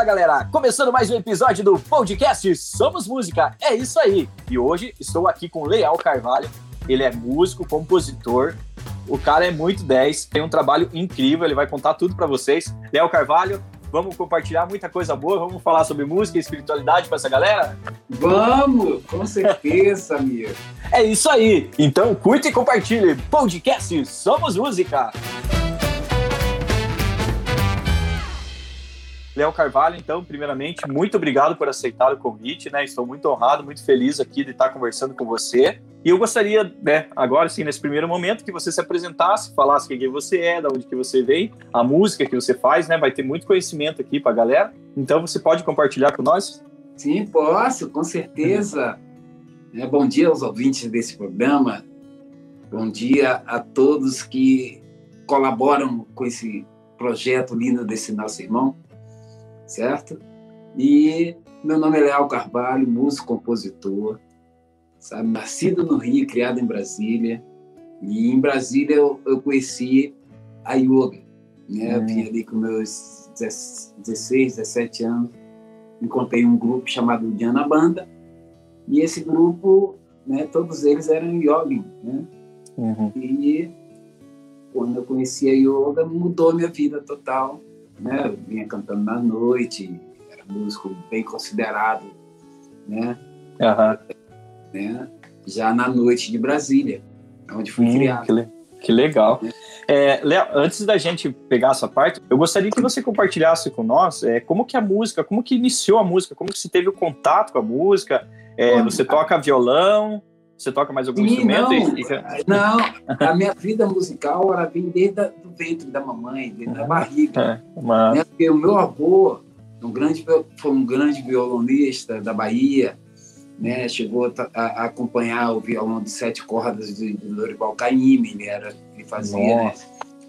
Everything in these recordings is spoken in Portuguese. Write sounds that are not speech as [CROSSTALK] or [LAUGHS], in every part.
Fala galera, começando mais um episódio do podcast Somos Música, é isso aí. E hoje estou aqui com Leal Carvalho, ele é músico, compositor, o cara é muito 10, tem um trabalho incrível, ele vai contar tudo para vocês. Leal Carvalho, vamos compartilhar muita coisa boa, vamos falar sobre música e espiritualidade para essa galera? Vamos, com certeza, amigo. É isso aí, então curte e compartilhe, podcast Somos Música. Léo Carvalho, então, primeiramente, muito obrigado por aceitar o convite, né? Estou muito honrado, muito feliz aqui de estar conversando com você. E eu gostaria, né, agora sim, nesse primeiro momento, que você se apresentasse, falasse quem você é, de onde que você veio, a música que você faz, né? Vai ter muito conhecimento aqui para a galera. Então, você pode compartilhar com nós? Sim, posso, com certeza. É, bom dia aos ouvintes desse programa. Bom dia a todos que colaboram com esse projeto lindo desse nosso irmão certo? E meu nome é Leal Carvalho, músico, compositor, sabe? Nascido no Rio, criado em Brasília. E em Brasília eu, eu conheci a yoga, né? Eu vim ali com meus 16, 17 anos, encontrei um grupo chamado Diana Banda, e esse grupo, né, todos eles eram yoga, né? Uhum. E quando eu conheci a yoga, mudou minha vida total né? Eu vinha cantando na noite, era músico bem considerado, né? Uhum. né? Já na noite de Brasília, onde fui hum, criado. Que, le que legal. É, Léo, antes da gente pegar essa parte, eu gostaria que você compartilhasse com nós é, como que a música, como que iniciou a música, como que você teve o contato com a música. É, você toca violão, você toca mais algum Sim, instrumento? Não, e... não, a minha vida musical era vem desde o ventre da mamãe, desde a barriga. É, mas... né? Porque o meu avô um grande, foi um grande violonista da Bahia, né? chegou a, a acompanhar o violão de sete cordas de, de Dorival Caymmi, ele, era, ele fazia. Né?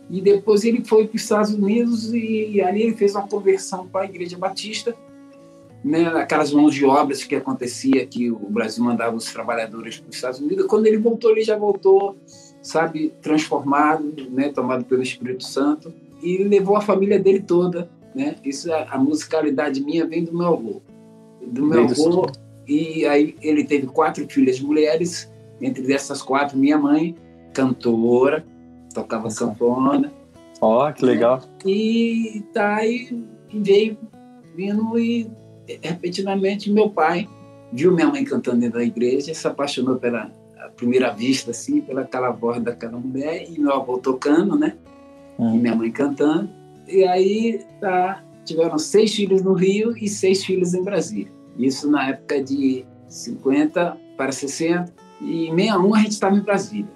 E depois ele foi para os Estados Unidos e, e ali ele fez uma conversão para a Igreja Batista né, aquelas mãos de obras que acontecia que o Brasil mandava os trabalhadores para os Estados Unidos. Quando ele voltou, ele já voltou, sabe, transformado, né, tomado pelo Espírito Santo e levou a família dele toda, né? Isso a, a musicalidade minha vem do meu avô, do meu avô. E aí ele teve quatro filhas mulheres, entre essas quatro minha mãe, cantora, tocava Nossa. sanfona. Ó, oh, que legal. Né? E tá aí veio vindo e repentinamente meu pai viu minha mãe cantando dentro da igreja e se apaixonou pela primeira vista assim pela aquela voz daquela mulher e meu avô tocando né? Hum. e minha mãe cantando. E aí tá tiveram seis filhos no Rio e seis filhos em Brasília. Isso na época de 50 para 60 e em 61 a gente estava em Brasília.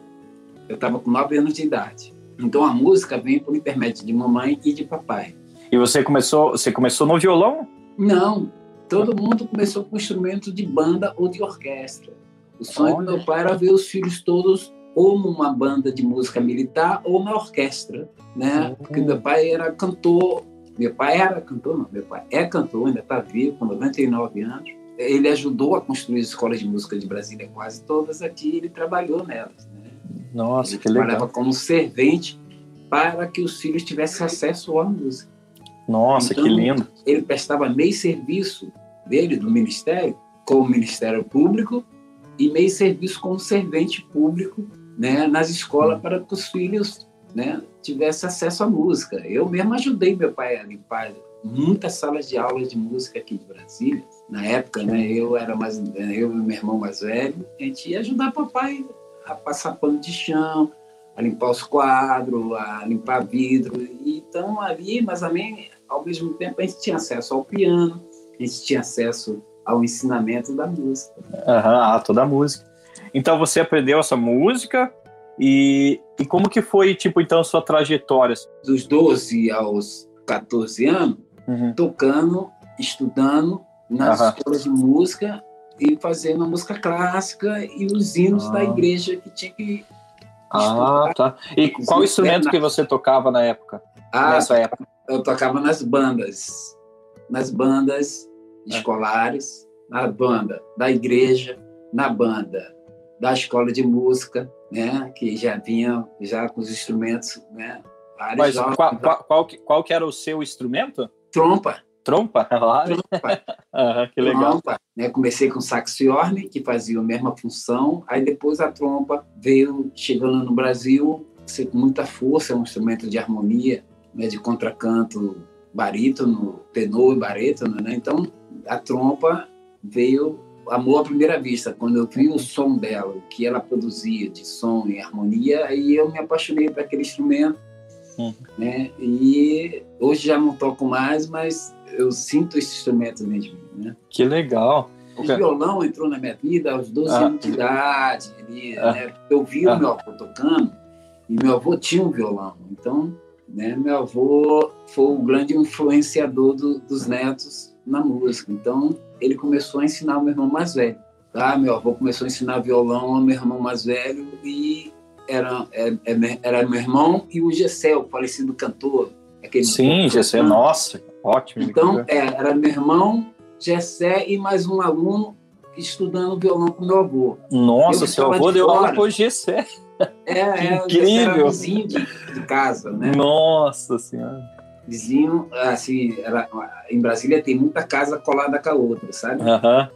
Eu estava com nove anos de idade. Então a música vem por intermédio de mamãe e de papai. E você começou você começou no violão não, todo mundo começou com instrumento de banda ou de orquestra. O sonho Olha. do meu pai era ver os filhos todos ou numa banda de música militar ou na orquestra, né? Uhum. Porque meu pai era cantor, meu pai era cantor, não, meu pai é cantor, ainda está vivo, com 99 anos. Ele ajudou a construir as escolas de música de Brasília, quase todas aqui, ele trabalhou nelas. Né? Nossa, ele que legal. trabalhava como servente para que os filhos tivessem acesso à música. Nossa, então, que lindo. Ele prestava meio serviço dele, do Ministério, com o Ministério Público e meio serviço como servente público né, nas escolas para que os filhos né, tivessem acesso à música. Eu mesmo ajudei meu pai a limpar muitas salas de aula de música aqui de Brasília. Na época, né, eu era mais eu e meu irmão mais velho, a gente ia ajudar papai a passar pano de chão, a limpar os quadros, a limpar vidro. Então ali, mas a mim ao mesmo tempo, a gente tinha acesso ao piano, a gente tinha acesso ao ensinamento da música. Aham, toda a música. Então você aprendeu essa música e, e como que foi, tipo, então, sua trajetória? Dos 12 aos 14 anos, uhum. tocando, estudando nas uhum. escolas de música e fazendo a música clássica e os hinos da ah. igreja que tinha que Ah, tá. E qual instrumento que você tocava na época? Ah, nessa época? eu tocava nas bandas, nas bandas escolares, na banda da igreja, na banda da escola de música, né, que já vinha já com os instrumentos, né, Mas qual, qual, qual, que, qual que era o seu instrumento? Trompa. Trompa? [LAUGHS] Trompa. [LAUGHS] que legal. Trompa, né? Comecei com saxiorne, que fazia a mesma função, aí depois a trompa veio chegando no Brasil, com muita força, é um instrumento de harmonia, né? de contracanto barítono, tenor e barítono, né? Então, a trompa veio amor à primeira vista. Quando eu vi o som dela, o que ela produzia de som e harmonia, aí eu me apaixonei por aquele instrumento. Uhum. Né? E hoje já não toco mais, mas eu sinto esse instrumento dentro de mim. Né? Que legal. O violão entrou na minha vida aos 12 ah. anos de idade. Ali, ah. né? Eu vi ah. o meu avô tocando e meu avô tinha um violão. Então, né, meu avô foi o grande influenciador do, dos netos na música. Então, ele começou a ensinar o meu irmão mais velho. Tá? Meu avô começou a ensinar violão ao meu irmão mais velho e era, era, é, é, era meu irmão e o Gessé, o falecido cantor. Aquele Sim, Gessé, nossa, ótimo. Então, é, era meu irmão, Gessé e mais um aluno estudando violão com meu avô. Nossa, seu avô deu aula com o Gessé. É, é, incrível. vizinho de, de, casa, né? Nossa Senhora. Vizinho, assim, era, em Brasília tem muita casa colada com a outra, sabe? Uhum.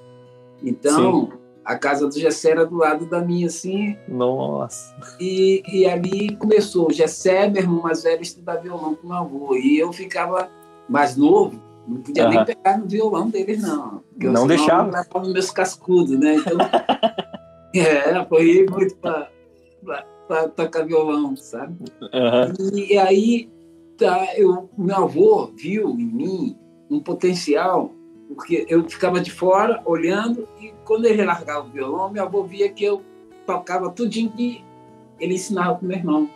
Então, Sim. a casa do Gessé era do lado da minha, assim. Nossa. E, e ali começou. O Gessé, meu irmão mais velho, estudar violão com meu avô. E eu ficava mais novo, não podia uhum. nem pegar no violão deles, não. Não deixava. Eu nos meus cascudos, né? Então, [LAUGHS] é, foi muito para tocar violão, sabe? Uhum. E, aí, tá, eu, meu avô viu em mim um potencial, porque eu ficava de fora olhando e quando ele largava o violão, meu avô via que eu tocava tudinho que ele ensinava para meu irmão.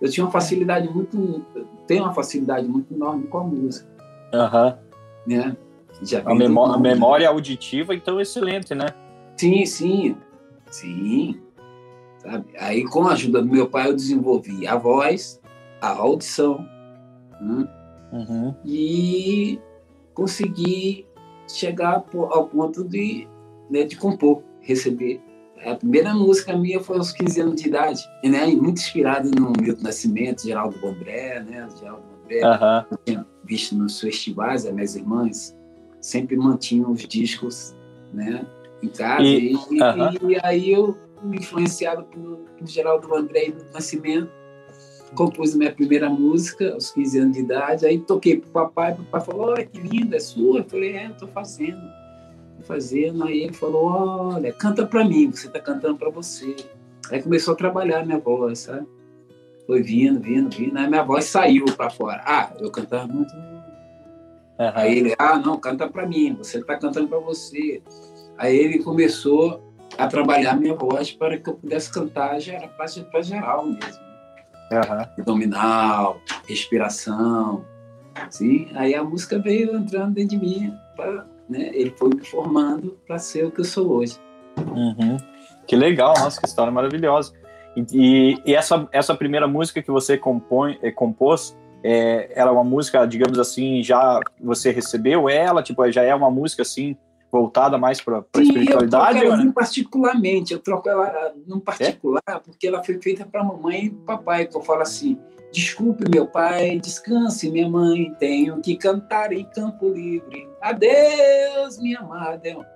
Eu tinha uma facilidade muito, tenho uma facilidade muito enorme com a música. Uhum. Né? Já a, memória, a memória auditiva, então, excelente, né? Sim, sim, sim. Sabe? Aí, com a ajuda do meu pai, eu desenvolvi a voz, a audição, né? uhum. e consegui chegar ao ponto de, né, de compor, receber. A primeira música minha foi aos 15 anos de idade, né? muito inspirada no Milton Nascimento, Geraldo Bombré, né? Geraldo Bombré, uhum. eu tinha visto nos festivais, as minhas irmãs sempre mantinham os discos, né? Em casa, e, e, uhum. e aí eu influenciado por, por Geraldo André e do Nascimento. Compus minha primeira música aos 15 anos de idade. Aí toquei pro papai, o papai falou: Olha que linda, é sua? Eu falei: É, eu tô fazendo. Fazendo. Aí ele falou: Olha, canta para mim, você tá cantando para você. Aí começou a trabalhar minha voz, sabe? Foi vindo, vindo, vindo. Aí minha voz saiu para fora. Ah, eu cantava muito. Uhum. Aí ele, ah, não, canta para mim, você tá cantando para você. Aí ele começou a trabalhar minha voz para que eu pudesse cantar para geral mesmo. Uhum. Abdominal, respiração. Assim. Aí a música veio entrando dentro de mim. Pra, né? Ele foi me formando para ser o que eu sou hoje. Uhum. Que legal, nossa, que história maravilhosa. E, e, essa, essa primeira música que você compõe, é, compôs, é, era uma música, digamos assim, já você recebeu ela? Tipo, já é uma música assim voltada mais para a espiritualidade? Eu troco ela particularmente, eu troco ela no particular, é? porque ela foi feita para mamãe e papai, que eu falo assim, desculpe meu pai, descanse minha mãe, tenho que cantar em campo livre, adeus minha amada,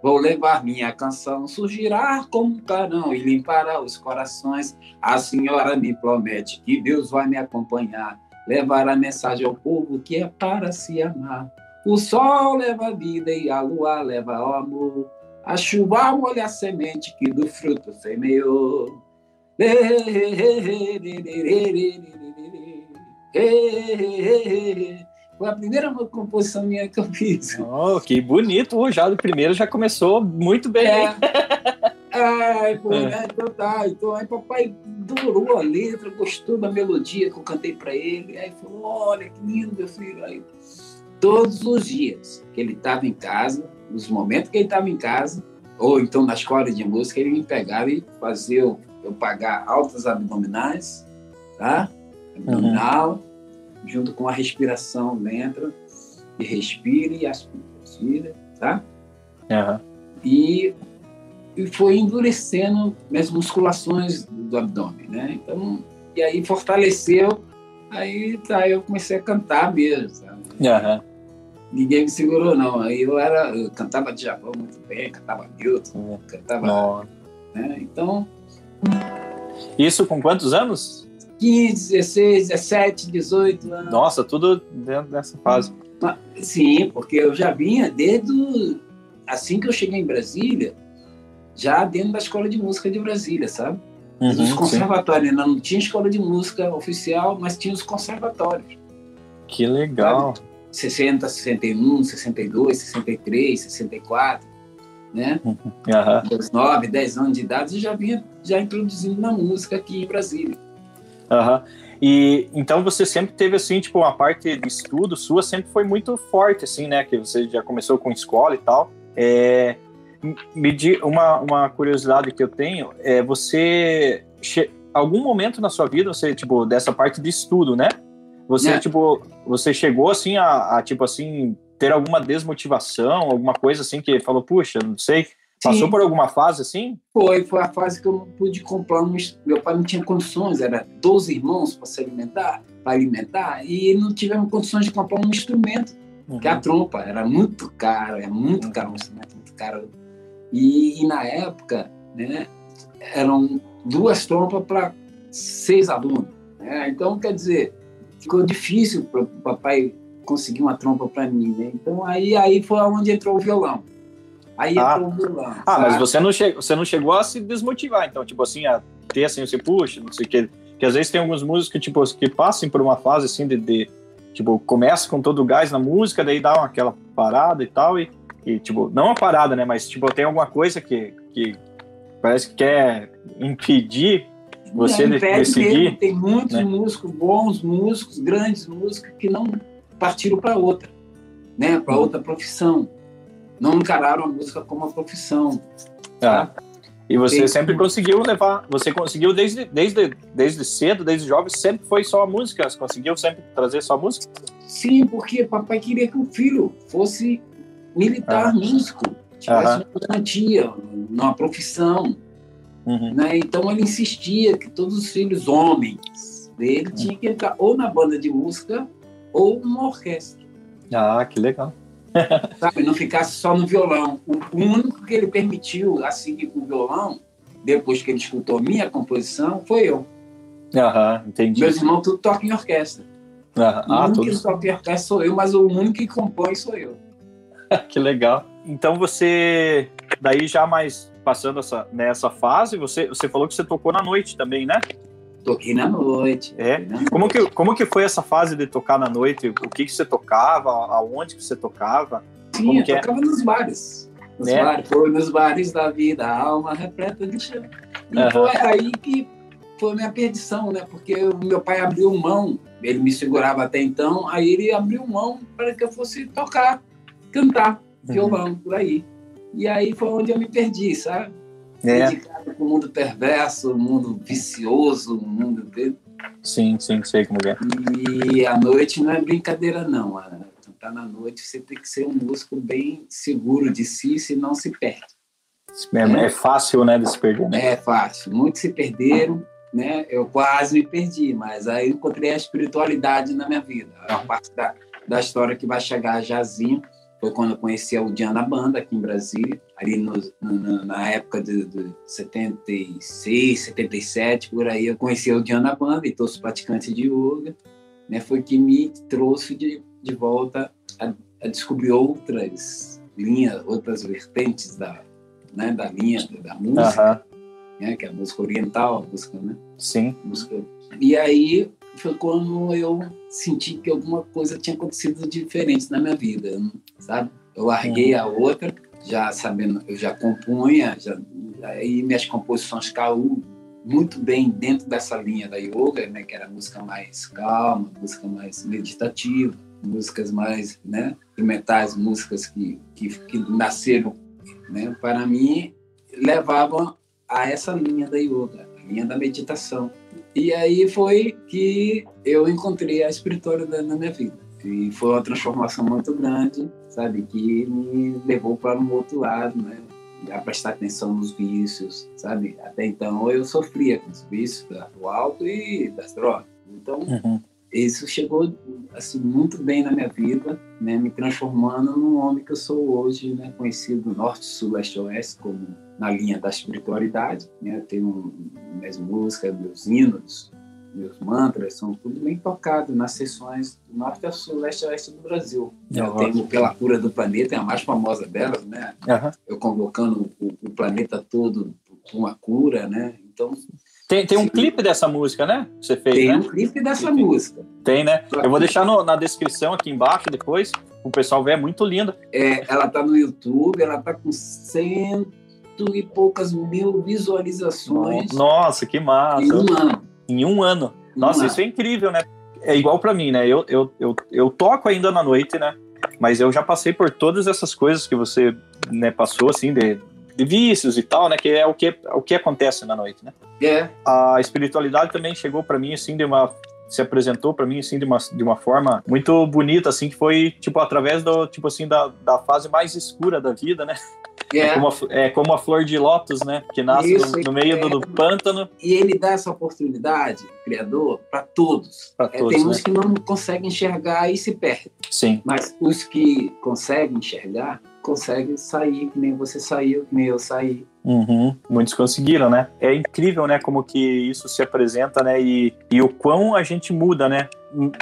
Vou levar minha canção, surgirá como um carão e limpará os corações. A senhora me promete que Deus vai me acompanhar, levar a mensagem ao povo que é para se amar. O sol leva a vida e a lua leva o amor. A chuva molha a semente que do fruto semeou. Foi a primeira composição minha que eu fiz. Oh, que bonito! Já do primeiro já começou muito bem. É. Ai, pô, é. Né? Então tá. Então aí papai adorou a letra, gostou da melodia que eu cantei para ele. Aí falou: olha que lindo, meu filho. Aí todos os dias que ele estava em casa, nos momentos que ele estava em casa, ou então na escola de música, ele me pegava e fazia eu, eu pagar altas abdominais, tá? Abdominal, uhum. junto com a respiração lenta, e respire e aspira, tá? Uhum. E, e foi endurecendo minhas musculações do abdômen, né? Então, e aí fortaleceu, aí tá, eu comecei a cantar mesmo? Uhum. ninguém me segurou, não. Aí eu era, eu cantava de Japão muito bem, cantava Milton, cantava. Né? Então. Isso com quantos anos? 15, 16, 17, 18 anos. Nossa, tudo dentro dessa fase. Sim, porque eu já vinha desde assim que eu cheguei em Brasília, já dentro da escola de música de Brasília, sabe? Uhum, os conservatórios, ainda não tinha escola de música oficial, mas tinha os conservatórios. Que legal. Sabe? 60, 61, 62, 63, 64, né? Uhum. Dos 9, 10 anos de idade, eu já vinha já introduzindo na música aqui em Brasília. Uhum. E então você sempre teve assim, tipo, uma parte de estudo sua sempre foi muito forte, assim, né? Que você já começou com escola e tal. É, me di, uma, uma curiosidade que eu tenho é você algum momento na sua vida você tipo dessa parte de estudo, né? Você é. tipo você chegou assim a, a, tipo assim ter alguma desmotivação, alguma coisa assim que falou puxa, não sei, passou Sim. por alguma fase assim? Foi, foi a fase que eu não pude comprar um, meu pai não tinha condições, era 12 irmãos para se alimentar, para alimentar e não tivemos condições de comprar um instrumento uhum. que a trompa era muito caro, é muito uhum. caro um instrumento muito caro. E, e na época, né, eram duas trompas para seis alunos. Né? Então, quer dizer, ficou difícil para o papai conseguir uma trompa para mim. Né? Então, aí, aí foi onde entrou o violão. Aí ah. entrou o violão. Ah, sabe? mas você não, che você não chegou a se desmotivar, então, tipo assim, a ter assim, você puxa, não sei o que. Que às vezes tem alguns músicos que, tipo, que passam por uma fase assim de, de Tipo, começa com todo o gás na música, daí dá uma, aquela parada e tal, e, e, tipo, não uma parada, né? Mas, tipo, tem alguma coisa que, que parece que quer impedir você é, seguir. Tem muitos né? músicos, bons músicos, grandes músicos, que não partiram para outra, né? Para outra profissão. Não encararam a música como uma profissão. Ah. Tá? E você Tem sempre conseguiu levar, você conseguiu desde, desde, desde cedo, desde jovem, sempre foi só a música, você conseguiu sempre trazer só a música? Sim, porque papai queria que o filho fosse militar, ah. músico, tivesse ah. uma garantia, uma profissão. Uhum. Né? Então ele insistia que todos os filhos homens dele tinham que entrar ou na banda de música ou numa orquestra. Ah, que legal. [LAUGHS] sabe? Não ficasse só no violão. O único que ele permitiu a seguir com o violão, depois que ele escutou minha composição, foi eu. Aham, entendi. Meus irmãos tudo tocam em orquestra. Aham. O ah, único todos... que toca em orquestra sou eu, mas o único que compõe sou eu. [LAUGHS] que legal. Então você, daí já mais passando essa, nessa fase, você, você falou que você tocou na noite também, né? Toquei na noite. É. Na como, noite. Que, como que foi essa fase de tocar na noite? O que, que você tocava? Aonde que você tocava? Sim, como eu é? tocava é? nos bares. Nos é. bares. Foi nos bares da vida, a alma repleta de chão. E uhum. foi aí que foi minha perdição, né? Porque o meu pai abriu mão, ele me segurava até então, aí ele abriu mão para que eu fosse tocar, cantar uhum. violão, por aí. E aí foi onde eu me perdi, sabe? é. dedicado para o mundo perverso, o mundo vicioso, o mundo. Sim, sim, sei como é. E a noite não é brincadeira, não. Tá na noite, você tem que ser um músico bem seguro de si, senão se perde. É, é, é fácil, né, de se perder, né? É fácil. Muitos se perderam, né? Eu quase me perdi, mas aí encontrei a espiritualidade na minha vida. É uma parte da, da história que vai chegar a Jazinho foi quando eu conheci o Diana Banda aqui em Brasília, ali no, no, na época de, de 76, 77, por aí eu conheci o Diana Banda e todos os praticantes de yoga, né? Foi que me trouxe de, de volta a, a descobrir outras linhas, outras vertentes da, né, da linha da música, né, que é a música oriental, a música, né? Sim. Música. E aí foi quando eu senti que alguma coisa tinha acontecido diferente na minha vida, sabe? Eu larguei a outra, já sabendo, eu já compunha, já, aí minhas composições caíram muito bem dentro dessa linha da yoga, né, que era música mais calma, música mais meditativa, músicas mais, né, instrumentais, músicas que, que, que nasceram, né, para mim levavam a essa linha da yoga, a linha da meditação. E aí foi que eu encontrei a espiritualidade na minha vida. E foi uma transformação muito grande, sabe? Que me levou para um outro lado, né? A prestar atenção nos vícios, sabe? Até então eu sofria com os vícios do álcool e das drogas. Então, uhum. isso chegou assim muito bem na minha vida, né, me transformando num homem que eu sou hoje, né, conhecido norte, sul, leste, oeste como na linha da espiritualidade, né, tenho minhas músicas, meus hinos, meus mantras são tudo bem tocados nas sessões do norte ao sul, leste a oeste do Brasil. Uhum. Eu tenho Pela Cura do Planeta, é a mais famosa delas, né? Uhum. Eu convocando o, o planeta todo para uma cura, né? Então tem, tem um clipe dessa música, né? Você fez, tem né? um clipe dessa música. Tem, né? Eu vou deixar no, na descrição aqui embaixo depois. O pessoal vê, é muito linda. É, ela tá no YouTube, ela tá com cento e poucas mil visualizações. Nossa, que massa. Em um ano. Em um ano. Nossa, um isso ano. é incrível, né? É igual para mim, né? Eu, eu, eu, eu toco ainda na noite, né? Mas eu já passei por todas essas coisas que você né, passou, assim, de, de vícios e tal, né? Que é o que, o que acontece na noite, né? É. A espiritualidade também chegou para mim assim de uma se apresentou para mim assim de uma, de uma forma muito bonita assim que foi tipo através do tipo assim da, da fase mais escura da vida né é. é, como a, é como a flor de lótus né que nasce Isso, no, no, meio é. do, do, pântano e ele dá essa oportunidade criador para todos, pra é, todos tem né? uns que não conseguem enxergar e se perdem sim mas os que conseguem enxergar consegue sair, que nem você saiu, que nem eu saí. Uhum, muitos conseguiram, né? É incrível, né, como que isso se apresenta, né, e, e o quão a gente muda, né?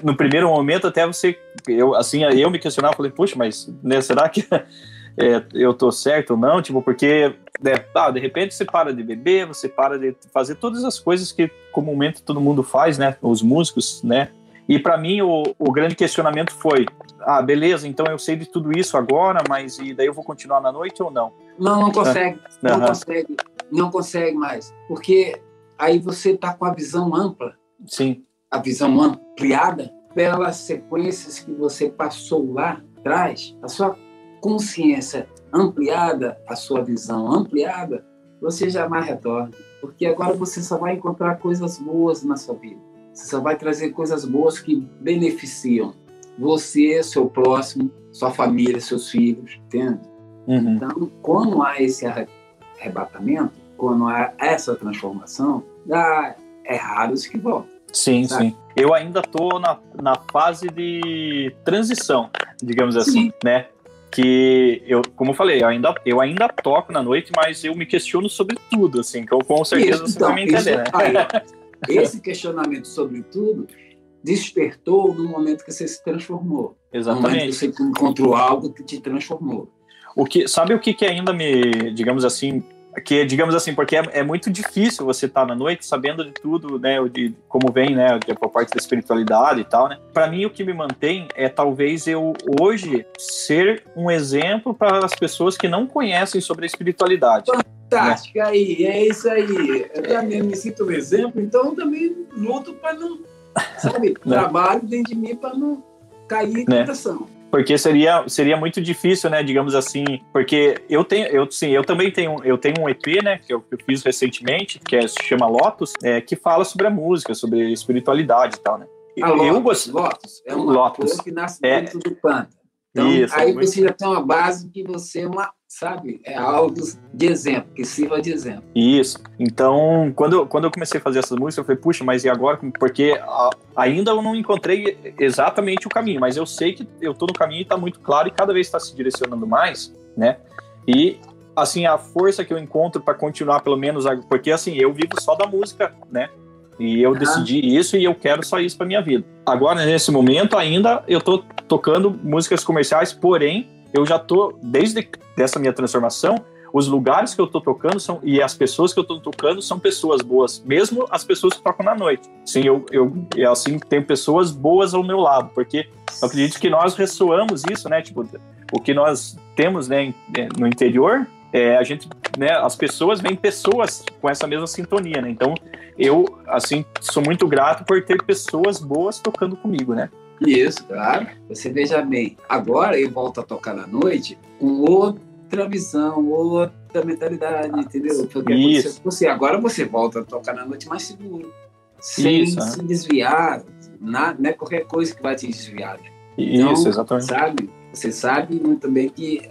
No primeiro momento até você, eu assim, eu me questionava, falei, puxa, mas né, será que [LAUGHS] é, eu tô certo ou não? Tipo, porque né, ah, de repente você para de beber, você para de fazer todas as coisas que comumente todo mundo faz, né? Os músicos, né? E para mim o, o grande questionamento foi: ah, beleza, então eu sei de tudo isso agora, mas e daí eu vou continuar na noite ou não? Não, não consegue, não consegue, não consegue mais, porque aí você está com a visão ampla, sim, a visão ampliada pelas sequências que você passou lá atrás, a sua consciência ampliada, a sua visão ampliada, você jamais retorna, porque agora você só vai encontrar coisas boas na sua vida. Você só vai trazer coisas boas que beneficiam você, seu próximo, sua família, seus filhos, entende? Uhum. Então, quando há esse arrebatamento, quando há essa transformação, ah, é raro os que voltam. Sim, sabe? sim. Eu ainda estou na, na fase de transição, digamos assim, sim. né? que eu, como eu falei, eu ainda, eu ainda toco na noite, mas eu me questiono sobre tudo, assim, que eu com certeza isso, você então, vai me entender, isso, né? [LAUGHS] Aí, esse questionamento sobre tudo despertou no momento que você se transformou. Exatamente. No momento que você encontrou algo que te transformou. O que, sabe o que, que ainda me, digamos assim, que digamos assim, porque é, é muito difícil você estar tá na noite sabendo de tudo, né, de como vem, né, por parte da espiritualidade e tal, né? Para mim o que me mantém é talvez eu hoje ser um exemplo para as pessoas que não conhecem sobre a espiritualidade. Fantástico, né? aí, é isso aí. Eu também me sinto um exemplo, então eu também luto para não, sabe, [LAUGHS] né? trabalho dentro de mim para não cair em né? Porque seria, seria muito difícil, né, digamos assim, porque eu tenho, eu sim, eu também tenho, eu tenho um EP, né, que eu, eu fiz recentemente, que é, se chama Lotus, é, que fala sobre a música, sobre espiritualidade e tal, né. A eu Lotus, gost... Lotus é uma Lotus. que nasce é. dentro é, do pântano. Então, Isso, aí você já tem uma base que você é uma sabe? É algo de exemplo, que sirva de exemplo. Isso. Então, quando, quando eu comecei a fazer essas músicas, eu falei, puxa, mas e agora? Porque a, ainda eu não encontrei exatamente o caminho, mas eu sei que eu tô no caminho e tá muito claro e cada vez está se direcionando mais, né? E, assim, a força que eu encontro para continuar, pelo menos, porque, assim, eu vivo só da música, né? E eu decidi isso e eu quero só isso para minha vida. Agora, nesse momento, ainda eu tô tocando músicas comerciais, porém, eu já tô, desde dessa minha transformação, os lugares que eu tô tocando são e as pessoas que eu tô tocando são pessoas boas, mesmo as pessoas que tocam na noite. Sim, eu, eu assim tenho pessoas boas ao meu lado, porque eu acredito que nós ressoamos isso, né? Tipo, o que nós temos, né, é, no interior, é, a gente, né, as pessoas veem pessoas com essa mesma sintonia, né? Então, eu assim sou muito grato por ter pessoas boas tocando comigo, né? Isso, claro. Você veja bem, agora eu volto a tocar na noite com outra visão, outra mentalidade, entendeu? Porque Isso. Você, agora você volta a tocar na noite mais seguro, sem Isso, se desviar, na, não é qualquer coisa que vai te desviar. Né? Então, Isso, exatamente. Sabe, você sabe muito bem que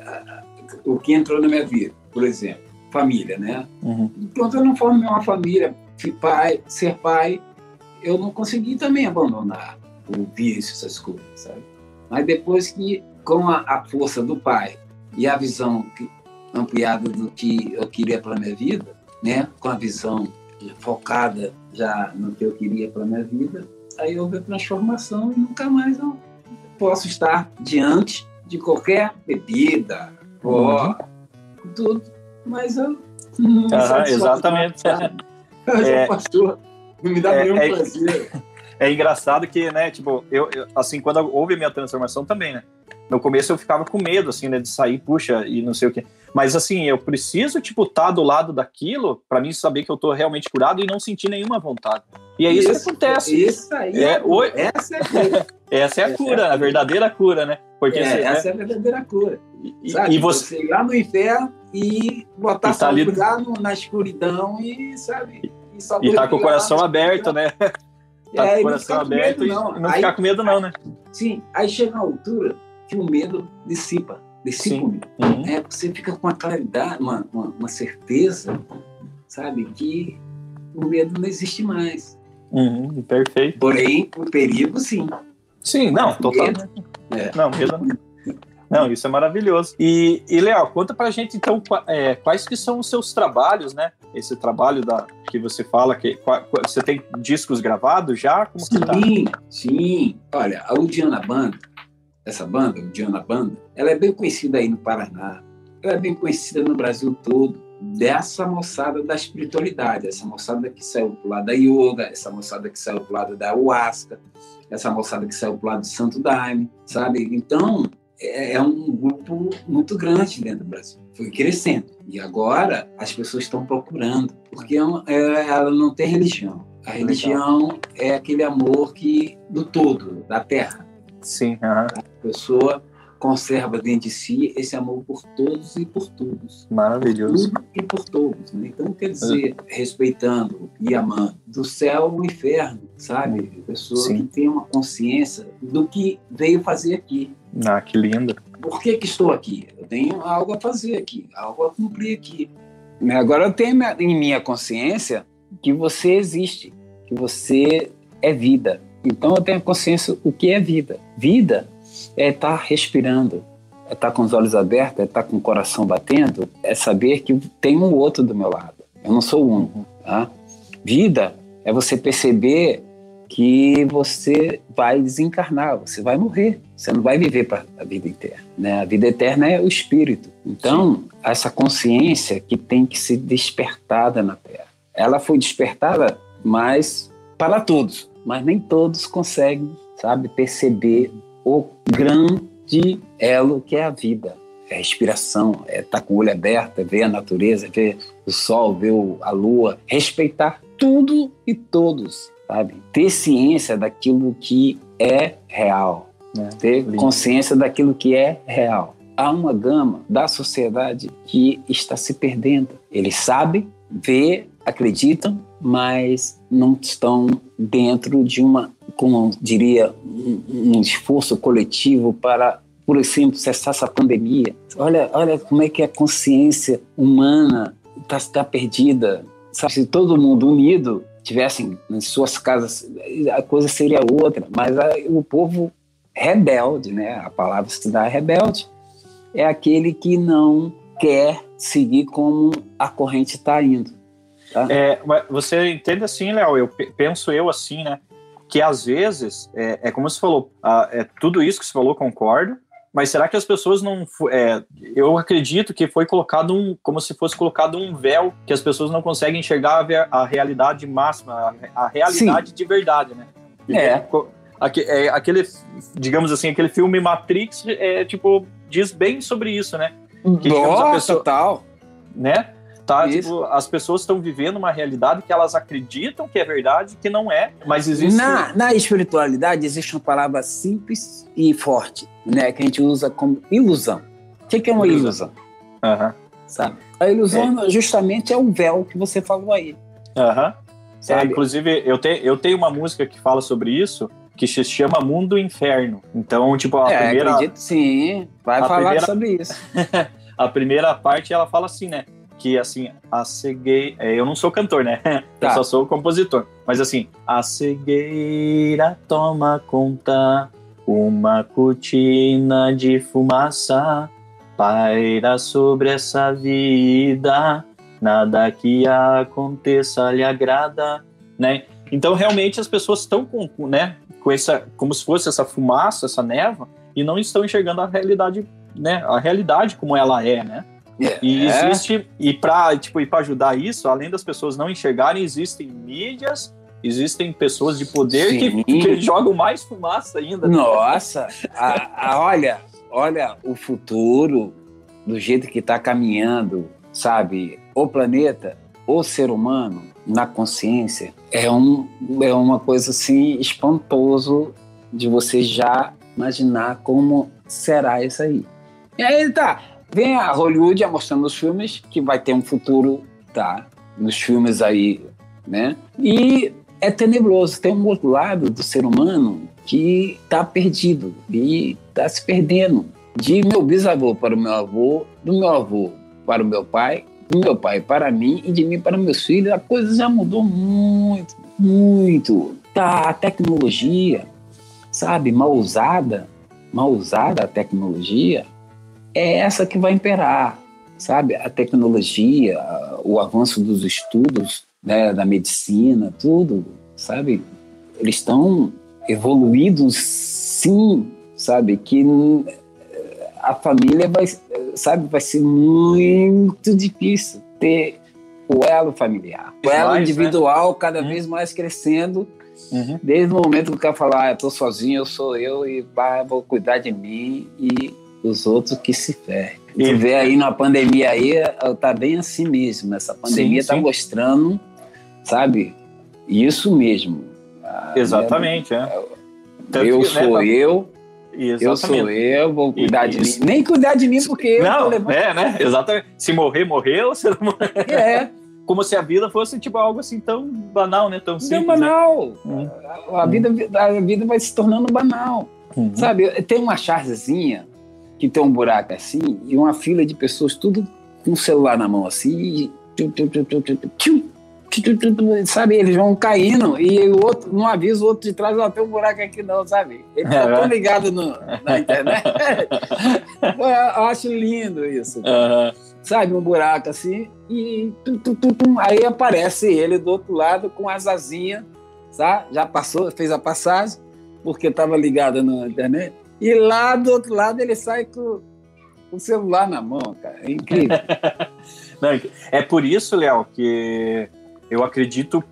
uh, o que entrou na minha vida, por exemplo, família, né? Uhum. Enquanto eu não formei uma família, pai, ser pai, eu não consegui também abandonar o vício, essas coisas, sabe? Mas depois que, com a, a força do pai e a visão ampliada do que eu queria para minha vida, né? Com a visão focada já no que eu queria para minha vida, aí houve a transformação e nunca mais eu posso estar diante de qualquer bebida, pó, uhum. tudo, mas eu não uhum, exatamente. [LAUGHS] Eu é, passou, não me dá é, nenhum é, prazer. [LAUGHS] É engraçado que, né, tipo, eu, eu, assim, quando houve a minha transformação também, né, no começo eu ficava com medo, assim, né, de sair, puxa, e não sei o quê. Mas, assim, eu preciso, tipo, estar tá do lado daquilo para mim saber que eu tô realmente curado e não sentir nenhuma vontade. E é isso, isso que acontece. Isso aí. É, o, essa é a cura. [LAUGHS] essa é a cura, é a verdadeira cura, né? Porque é, você, essa né? é a verdadeira cura. E, sabe? e você... você ir lá no inferno e botar e tá ali... na escuridão e, sabe? E, e tá com o coração aberto, né? tá é, com o coração aberto medo, e não aí, ficar com medo, não, né? Sim, aí chega a altura que o medo dissipa. Dissipa o medo. Uhum. É, você fica com uma claridade, uma, uma, uma, certeza, sabe, que o medo não existe mais. Uhum, perfeito. Porém, o perigo, sim. Sim, não, totalmente. É. Não, medo não. Não, isso é maravilhoso. E, e Léo, conta pra gente então é, quais que são os seus trabalhos, né? Esse trabalho da, que você fala, que você tem discos gravados já? Como sim, tá? sim. Olha, a Udiana Banda, essa banda, Udiana Banda, ela é bem conhecida aí no Paraná, ela é bem conhecida no Brasil todo, dessa moçada da espiritualidade, essa moçada que saiu pro lado da yoga, essa moçada que saiu pro lado da ayahuasca, essa moçada que saiu pro lado do Santo Daime, sabe? Então, é, é um grupo muito grande dentro do Brasil. Foi crescendo. E agora as pessoas estão procurando, porque é é, ela não tem religião. A religião é aquele amor que do todo, da terra. Sim. Uhum. A pessoa conserva dentro de si esse amor por todos e por todos. Maravilhoso. Por e por todos. Né? Então, quer dizer, respeitando e amando do céu ao inferno, sabe? A pessoa Sim. que tem uma consciência do que veio fazer aqui. Ah, que lindo. Por que, que estou aqui? Eu tenho algo a fazer aqui, algo a cumprir aqui. Agora eu tenho em minha consciência que você existe, que você é vida. Então eu tenho consciência o que é vida. Vida é estar respirando, é estar com os olhos abertos, é estar com o coração batendo, é saber que tem um outro do meu lado. Eu não sou o único. Tá? Vida é você perceber que você vai desencarnar, você vai morrer, você não vai viver para a vida eterna. Né? A vida eterna é o espírito. Então, Sim. essa consciência que tem que ser despertada na Terra. Ela foi despertada, mas para todos, mas nem todos conseguem, sabe, perceber o grande elo que é a vida. É a respiração, é estar tá com o olho aberto, é ver a natureza, é ver o sol, ver a lua, respeitar tudo e todos, sabe? Ter ciência daquilo que é real, né? ter lindo. consciência daquilo que é real. Há uma gama da sociedade que está se perdendo. Eles sabem, vê, acreditam, mas não estão dentro de uma como diria, um, um esforço coletivo para, por exemplo, cessar essa pandemia. Olha, olha como é que a consciência humana está tá perdida. Sabe, se todo mundo unido tivessem nas suas casas, a coisa seria outra. Mas a, o povo rebelde, né? A palavra se dá rebelde, é aquele que não quer seguir como a corrente está indo. Tá? É, você entende assim, Léo? Eu penso eu assim, né? que às vezes, é, é como você falou, é, tudo isso que você falou, concordo, mas será que as pessoas não. É, eu acredito que foi colocado um. como se fosse colocado um véu que as pessoas não conseguem enxergar a, a realidade máxima, a, a realidade Sim. de verdade, né? É. é. Aquele, digamos assim, aquele filme Matrix, é, tipo, diz bem sobre isso, né? Que, Nossa, pessoa, total. Né? Tá? Tipo, as pessoas estão vivendo uma realidade que elas acreditam que é verdade, que não é, mas existe. Na, na espiritualidade existe uma palavra simples e forte, né? Que a gente usa como ilusão. O que, que é uma ilusão? Uhum. Sabe? A ilusão é. justamente é o véu que você falou aí. Uhum. É, inclusive, eu, te, eu tenho uma música que fala sobre isso, que se chama Mundo Inferno. Então, tipo, a é, primeira. Acredito sim, vai falar primeira, sobre isso. [LAUGHS] a primeira parte ela fala assim, né? que assim, a cegueira. É, eu não sou cantor, né? [LAUGHS] Tá. Eu só sou compositor. Mas assim, a cegueira toma conta, uma cortina de fumaça paira sobre essa vida, nada que aconteça lhe agrada, né? Então realmente as pessoas estão com, né, com essa, como se fosse essa fumaça, essa neva, e não estão enxergando a realidade, né, a realidade como ela é, né? Yeah. E é. existe e para tipo e para ajudar isso, além das pessoas não enxergarem, existem mídias, existem pessoas de poder que, que, jogam mais fumaça ainda. Nossa, a, a, olha, olha o futuro do jeito que está caminhando, sabe? O planeta, o ser humano na consciência é um é uma coisa assim espantoso de você já imaginar como será isso aí. E aí tá, Vem a Hollywood mostrando nos filmes que vai ter um futuro, tá? Nos filmes aí, né? E é tenebroso. Tem um outro lado do ser humano que está perdido e está se perdendo. De meu bisavô para o meu avô, do meu avô para o meu pai, do meu pai para mim e de mim para meus filhos, a coisa já mudou muito, muito. Tá, a tecnologia, sabe, mal usada, mal usada a tecnologia, é essa que vai imperar, sabe? A tecnologia, o avanço dos estudos né, da medicina, tudo, sabe? Eles estão evoluídos, sim, sabe? Que a família vai, sabe, vai ser muito difícil ter o elo familiar, o elo mais, né? individual né? cada uhum. vez mais crescendo. Uhum. Desde o momento que o cara falar, ah, eu tô sozinho, eu sou eu e pá, vou cuidar de mim e os outros que se ferrem. E vê aí na pandemia aí, tá bem assim mesmo. Essa pandemia sim, tá sim. mostrando, sabe? Isso mesmo. Exatamente, é. eu que, sou né, eu, Exatamente. eu sou eu, vou cuidar de mim. Nem cuidar de mim, porque não, eu levando... É, né? Exatamente. Se morrer, morreu, se não morrer. É. [LAUGHS] Como se a vida fosse tipo algo assim tão banal, né? Tão simples. Tão banal. Né? A, vida, a vida vai se tornando banal. Uhum. Sabe, tem uma chargezinha que tem um buraco assim, e uma fila de pessoas, tudo com o celular na mão assim, e, sabe, eles vão caindo e o outro não avisa o outro de trás, ó, tem um buraco aqui não, sabe? Eles estão é, ligados na internet. Eu acho lindo isso. Uhum. Sabe, um buraco assim, e aí aparece ele do outro lado com as asinhas, sabe? Já passou, fez a passagem, porque estava ligado na internet. E lá do outro lado ele sai com o celular na mão, cara. É incrível. [LAUGHS] Não, é por isso, Léo, que eu acredito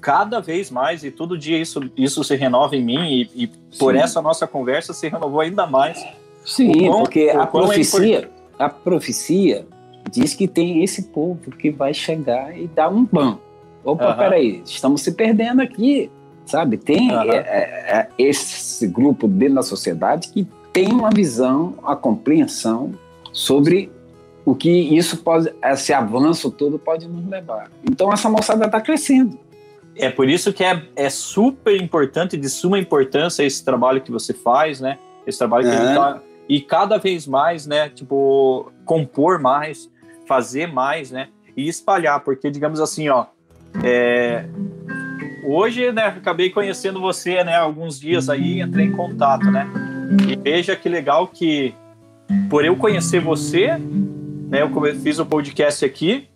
cada vez mais e todo dia isso, isso se renova em mim e, e por essa nossa conversa se renovou ainda mais. Sim, quão, porque a é profecia, é a profecia diz que tem esse povo que vai chegar e dar um ban. Opa, uhum. peraí, estamos se perdendo aqui sabe? Tem uhum. é, é, esse grupo dentro da sociedade que tem uma visão, a compreensão sobre o que isso pode, esse avanço todo pode nos levar. Então essa moçada está crescendo. É por isso que é, é super importante, de suma importância esse trabalho que você faz, né? Esse trabalho que é. tá, e cada vez mais, né? Tipo compor mais, fazer mais, né? E espalhar, porque digamos assim, ó, é, hoje, né, acabei conhecendo você, né, alguns dias aí, entrei em contato, né? E veja que legal que por eu conhecer você, né, eu fiz o podcast aqui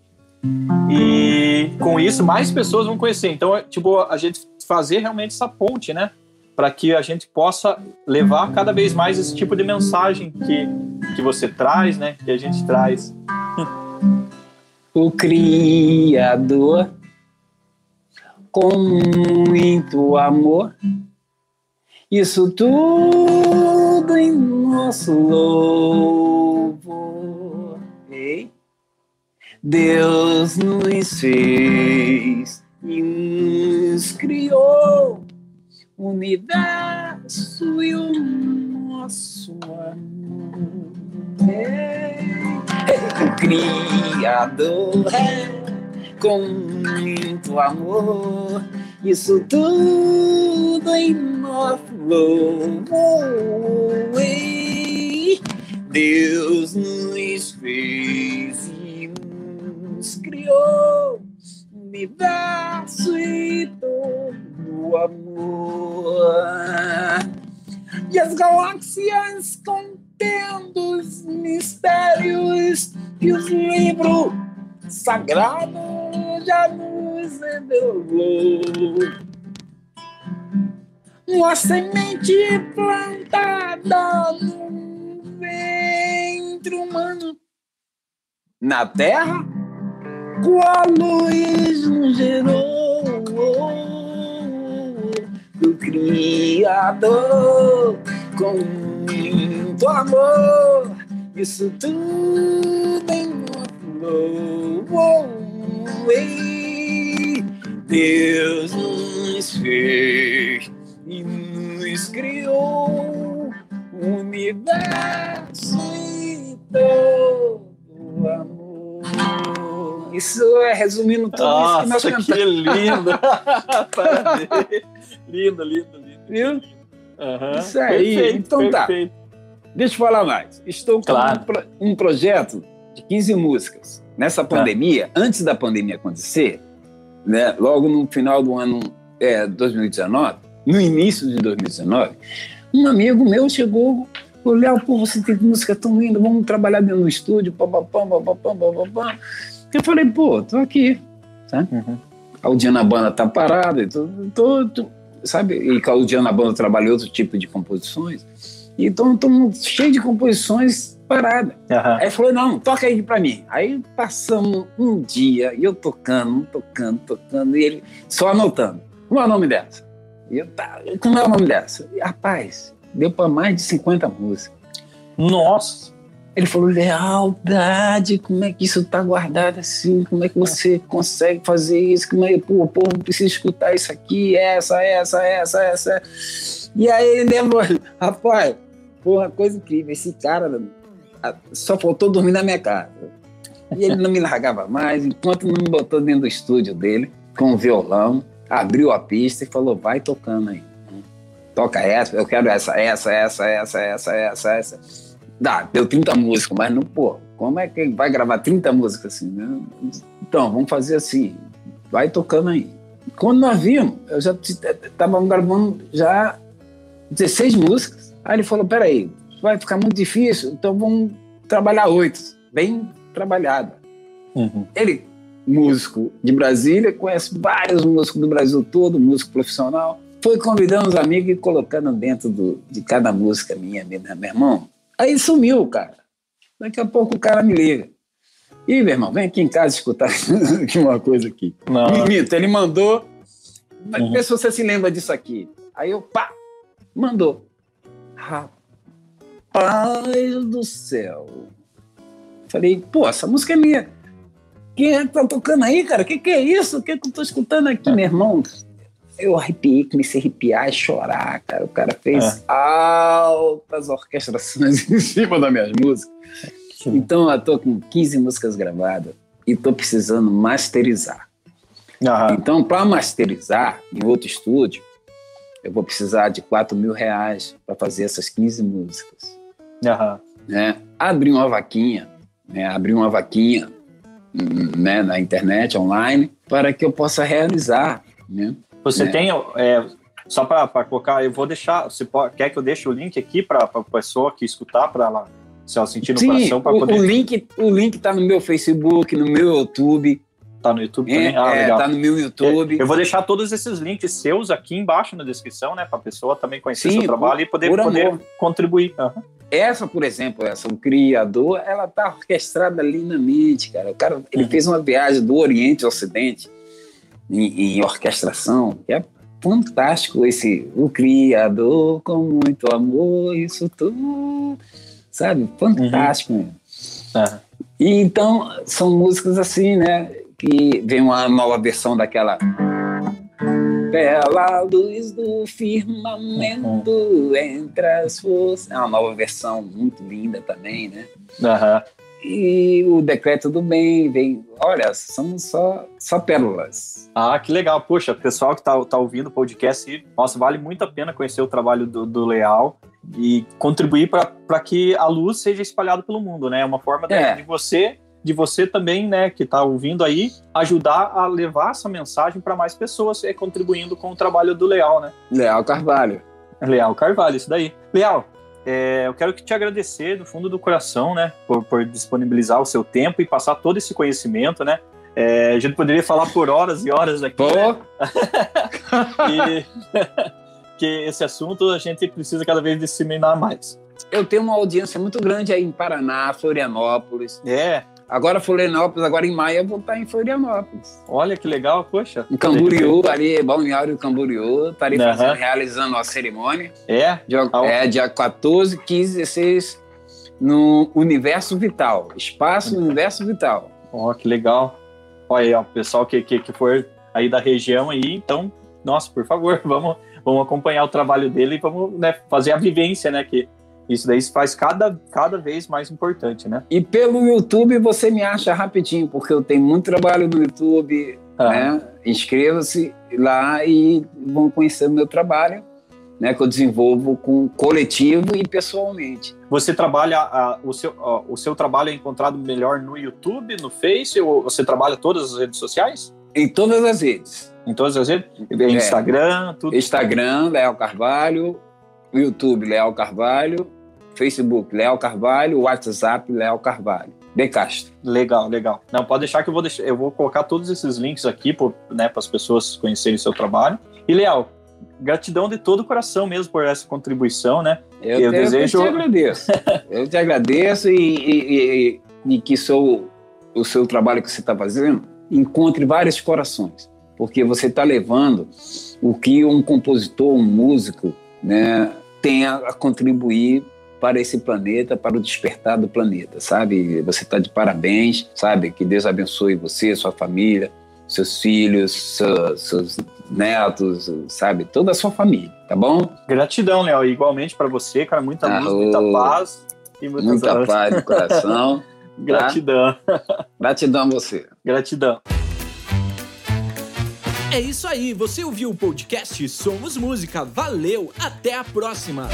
e com isso mais pessoas vão conhecer. Então, é, tipo, a gente fazer realmente essa ponte, né? Para que a gente possa levar cada vez mais esse tipo de mensagem que, que você traz, né? Que a gente traz. O Criador com muito amor. Isso tudo em nosso louvor. Ei? Deus nos fez e nos criou o universo e o nosso amor. Ei, o Criador é com muito amor. Isso tudo em nosso louvor. Deus nos fez e criou o universo e todo amor. E as galáxias contendo os mistérios que os livros sagrados já nos revelou uma semente plantada no ventre humano. Na terra, qual luz nos gerou do Criador com muito amor. Isso tudo em Deus nos fez e nos criou o universo e todo amor. Isso é resumindo tudo Nossa, isso que nós cantamos. que [LAUGHS] lindo! lindo, lindo, lindo. Viu? Uhum. Isso aí. Perfeito, então perfeito. tá. Deixa eu falar mais. Estou com claro. um, um, projeto de 15 músicas. Nessa tá. pandemia, antes da pandemia acontecer, né, logo no final do ano é, 2019, no início de 2019, um amigo meu chegou, falou, Léo, pô, você tem música tão linda, vamos trabalhar dentro do estúdio, papapam, papapam, papapam. Eu falei, pô, tô aqui, tá? Uhum. A Audiana Banda tá parada, tô, tô, tô, sabe? E com a Audiana Banda trabalha outro tipo de composições. Então, estou cheio de composições paradas. Uhum. Aí falou, não, toca aí pra mim. Aí passamos um dia, e eu tocando, tocando, tocando, e ele só anotando. Qual é o nome dessa? E eu, tá, como é o nome dessa? E, rapaz, deu para mais de 50 músicas. Nossa! Ele falou, lealdade, como é que isso tá guardado assim? Como é que você consegue fazer isso? Como é, pô, o povo precisa escutar isso aqui, essa, essa, essa, essa. E aí ele lembrou, [LAUGHS] rapaz, porra, coisa incrível, esse cara só faltou dormir na minha casa. E ele não me largava mais, enquanto não me botou dentro do estúdio dele, com o violão, abriu a pista e falou: vai tocando aí. Toca essa, eu quero essa, essa, essa, essa, essa, essa, essa. Dá, deu 30 músicas, mas não, pô, como é que vai gravar 30 músicas assim? Né? Então, vamos fazer assim, vai tocando aí. Quando nós vimos, eu já estava gravando já 16 músicas. Aí ele falou: peraí, vai ficar muito difícil, então vamos trabalhar oito, bem trabalhada. Uhum. Ele músico de Brasília, conhece vários músicos do Brasil todo, músico profissional. Foi convidando os amigos e colocando dentro do, de cada música minha, minha, meu irmão. Aí sumiu, cara. Daqui a pouco o cara me liga. Ih, meu irmão, vem aqui em casa escutar [LAUGHS] uma coisa aqui. Não. Ele mandou. Uhum. Vê se você se lembra disso aqui. Aí eu, pá, mandou. Rapaz do céu. Falei, pô, essa música é minha. Quem é que tá tocando aí, cara? O que, que é isso? O que, que eu tô escutando aqui, meu irmão? Eu arrepiei, comecei a arrepiar e chorar, cara. O cara fez é. altas orquestrações [LAUGHS] em cima das minhas músicas. Sim. Então eu tô com 15 músicas gravadas e tô precisando masterizar. Uhum. Então, para masterizar em outro estúdio, eu vou precisar de 4 mil reais para fazer essas 15 músicas. Uhum. Né? Abri uma vaquinha, né? abri uma vaquinha né, na internet, online, para que eu possa realizar. Né? Você né? tem, é, só para colocar, eu vou deixar, você quer que eu deixe o link aqui para a pessoa que escutar, para ela, se ela sentir no Sim, coração, para poder... o link O link está no meu Facebook, no meu YouTube, Tá no YouTube também? É, ah, legal. tá no meu YouTube. Eu vou deixar todos esses links seus aqui embaixo na descrição, né? Para a pessoa também conhecer Sim, seu trabalho por, e poder, poder contribuir. Uhum. Essa, por exemplo, essa, o criador, ela tá orquestrada lindamente, cara. O cara, ele uhum. fez uma viagem do Oriente ao Ocidente em, em orquestração, que é fantástico esse o criador com muito amor isso tudo sabe fantástico uhum. Uhum. e então são músicas assim né que vem uma nova versão daquela pela luz do firmamento uhum. entre as forças. É uma nova versão muito linda também, né? Uhum. E o decreto do bem vem. Olha, são só, só pérolas. Ah, que legal. Poxa, pessoal que está tá ouvindo o podcast, nossa, vale muito a pena conhecer o trabalho do, do Leal e contribuir para que a luz seja espalhada pelo mundo, né? É uma forma é. de você de você também, né, que está ouvindo aí, ajudar a levar essa mensagem para mais pessoas, é, contribuindo com o trabalho do Leal, né? Leal Carvalho. Leal Carvalho, isso daí. Leal, é, eu quero te agradecer do fundo do coração, né, por, por, disponibilizar o seu tempo e passar todo esse conhecimento, né? É, a gente poderia falar por horas e horas aqui. Pô. Né? [LAUGHS] e [LAUGHS] que esse assunto a gente precisa cada vez disseminar mais. Eu tenho uma audiência muito grande aí em Paraná, Florianópolis. É. Agora Florianópolis, agora em maio eu vou estar em Florianópolis. Olha que legal, poxa. Em Camboriú, ali, Balneário Camboriú, estarei uhum. fazendo, realizando a cerimônia. É? Dia, é, dia 14, 15, 16, no Universo Vital, Espaço Universo Vital. Ó, oh, que legal. Olha aí, ó, o pessoal que, que, que for aí da região aí, então, nossa, por favor, [LAUGHS] vamos, vamos acompanhar o trabalho dele e vamos né, fazer a vivência, né, que isso daí se faz cada, cada vez mais importante, né? E pelo YouTube você me acha rapidinho, porque eu tenho muito trabalho no YouTube, ah. né? Inscreva-se lá e vão conhecer o meu trabalho, né? Que eu desenvolvo com coletivo e pessoalmente. Você trabalha, a, o, seu, a, o seu trabalho é encontrado melhor no YouTube, no Face, ou você trabalha todas as redes sociais? Em todas as redes. Em todas as redes? É. Instagram, tudo? Instagram, Léo Carvalho, YouTube, Léo Carvalho, Facebook, Léo Carvalho, WhatsApp, Léo Carvalho. De Castro. Legal, legal. Não, pode deixar que eu vou deixar, eu vou colocar todos esses links aqui né, para as pessoas conhecerem o seu trabalho. E, Léo, gratidão de todo o coração mesmo por essa contribuição, né? Eu, eu, desejo... eu te agradeço. eu te agradeço e, e, e, e que sou o seu trabalho que você está fazendo encontre vários corações, porque você está levando o que um compositor, um músico, né, tem a contribuir para esse planeta, para o despertar do planeta, sabe? Você está de parabéns, sabe? Que Deus abençoe você, sua família, seus filhos, seus, seus netos, sabe? Toda a sua família, tá bom? Gratidão, Léo. Igualmente para você, cara. Muita luz, muita paz. E muita horas. paz no coração. [LAUGHS] Gratidão. Tá? Gratidão a você. Gratidão. É isso aí, você ouviu o podcast Somos Música. Valeu, até a próxima.